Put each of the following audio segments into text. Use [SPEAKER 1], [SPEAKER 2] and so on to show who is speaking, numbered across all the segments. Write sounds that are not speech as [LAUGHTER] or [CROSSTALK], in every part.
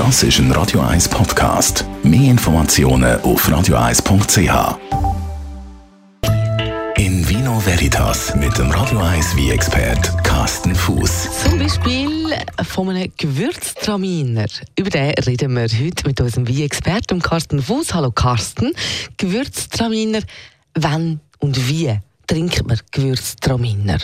[SPEAKER 1] Das ist ein Radio 1 Podcast. Mehr Informationen auf radio1.ch. In Vino Veritas mit dem Radio 1 wie expert Carsten Fuß.
[SPEAKER 2] Zum Beispiel von einem Gewürztraminer. Über den reden wir heute mit unserem wie experten Carsten Fuß. Hallo Carsten. Gewürztraminer, wann und wie trinkt man Gewürztraminer?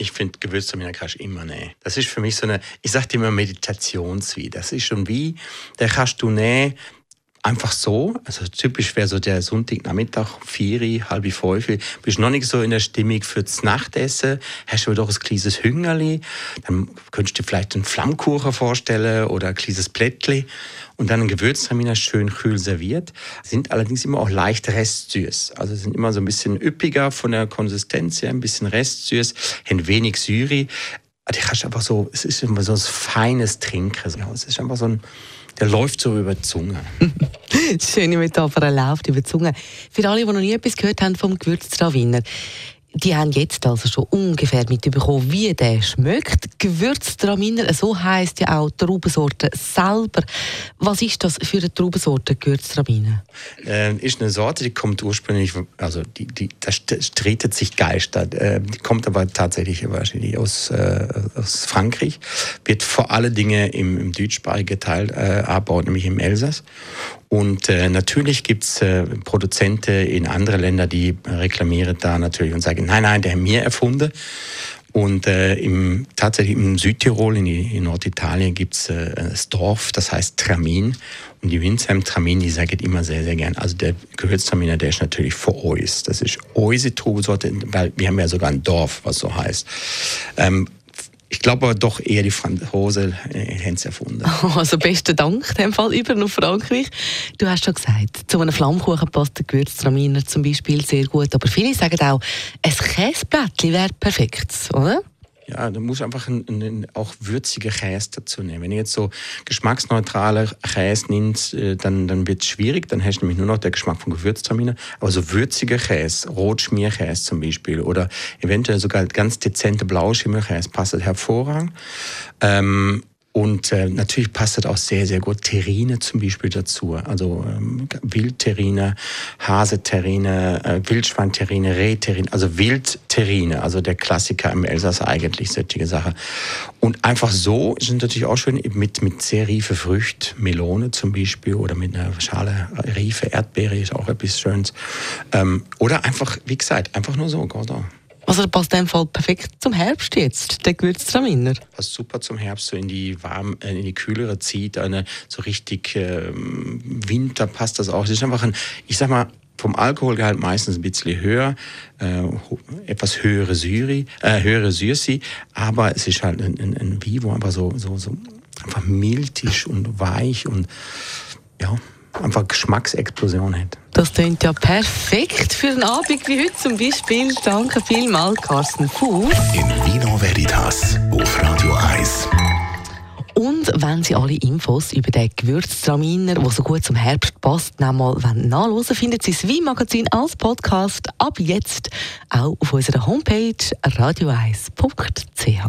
[SPEAKER 3] Ich finde, Gewürztraminer kannst du immer nehmen. Das ist für mich so eine, ich sage immer Meditationswie. Das ist schon wie, der kannst du nehmen, einfach so. Also typisch wäre so der Sonntagnachmittag, vier, halb fünf. Bist noch nicht so in der Stimmung für das Nachtessen. Hast du doch ein kleines Hüngerli. Dann könntest du dir vielleicht einen Flammkuchen vorstellen oder ein kleines Plättli. Und dann ein Gewürztraminer schön kühl serviert. Sind allerdings immer auch leicht restsüß. Also sind immer so ein bisschen üppiger von der Konsistenz her, ein bisschen restsüß, haben wenig Syri. Die kannst einfach so, es ist immer so ein feines Trinken. Es ist einfach so ein, der läuft so über die Zunge. [LAUGHS]
[SPEAKER 2] Schöne Metapher, er läuft über die Zunge. Für alle, die noch nie etwas gehört haben vom Gewürztraminer, die haben jetzt also schon ungefähr mitbekommen, wie der schmeckt. Gewürztraminer, so heisst ja auch die Traubensorte selber. Was ist das für eine Traubensorte, Gewürztraminer?
[SPEAKER 3] Äh, ist eine Sorte, die kommt ursprünglich, also die, die, da streitet sich Geister. Äh, die kommt aber tatsächlich wahrscheinlich aus, äh, aus Frankreich. Wird vor allen Dingen im, im deutschsprachigen Teil äh, abbaut, nämlich im Elsass. Und äh, natürlich gibt's äh, Produzenten in anderen Ländern, die reklamieren da natürlich und sagen, nein, nein, der hat mir erfunden. Und äh, im, tatsächlich im Südtirol, in, in Norditalien, gibt's äh, das Dorf, das heißt Tramin. Und die Winzer im Tramin, die sagen immer sehr, sehr gern. Also der Gewürztraminer, der ist natürlich für uns. Das ist unsere Trubesorte, weil wir haben ja sogar ein Dorf, was so heißt. Ähm, ich glaube aber doch eher die Franzosen äh, haben es erfunden. [LAUGHS]
[SPEAKER 2] Also besten Dank in dem Fall über nach Frankreich. Du hast schon gesagt, zu einem Flammkuchen passt der Gewürztraminer zum Beispiel sehr gut. Aber viele sagen auch, ein Käseblättchen wäre perfekt, oder?
[SPEAKER 3] Ja, du musst einfach einen, einen, auch würzigen Käse dazu nehmen. Wenn du jetzt so geschmacksneutrale Käse nimmst, äh, dann, dann wird es schwierig. Dann hast du nämlich nur noch den Geschmack von Gewürztraminer. Aber so würziger Käse, Rotschmierkäse zum Beispiel oder eventuell sogar ganz dezente Blauschimmelkäse passt hervorragend. Ähm, und äh, natürlich passt das auch sehr, sehr gut Terrine zum Beispiel dazu. Also ähm, Wildterrine, Haseterrine, äh, Wildschweinterrine, Rehterrine, also Wildterrine, also der Klassiker im Elsass eigentlich, solche Sache. Und einfach so sind natürlich auch schön mit, mit sehr riefe Früchte, Melone zum Beispiel oder mit einer Schale riefe Erdbeere ist auch etwas Schönes. Ähm, oder einfach, wie gesagt, einfach nur so, Gordon.
[SPEAKER 2] Also passt in dem Fall perfekt zum Herbst jetzt, der Gewürztraminer.
[SPEAKER 3] Passt super zum Herbst, so in die warm, äh, in die kühlere Zeit, eine so richtig äh, Winter passt das auch. Es ist einfach ein, ich sag mal, vom Alkoholgehalt meistens ein bisschen höher, äh, etwas höhere Syri, äh, höhere Syrsi, aber es ist halt ein, ein, ein Vivo einfach so, so, so einfach mildisch und weich und ja, einfach Geschmacksexplosion hat.
[SPEAKER 2] Das klingt ja perfekt für einen Abend wie heute zum Beispiel. Danke vielmals, Carsten Fuß.
[SPEAKER 1] In Vino Veritas auf Radio 1.
[SPEAKER 2] Und wenn Sie alle Infos über den Gewürztraminer, der so gut zum Herbst passt, nochmal nachlesen finden Sie das Wein-Magazin als Podcast ab jetzt auch auf unserer Homepage radio1.ch.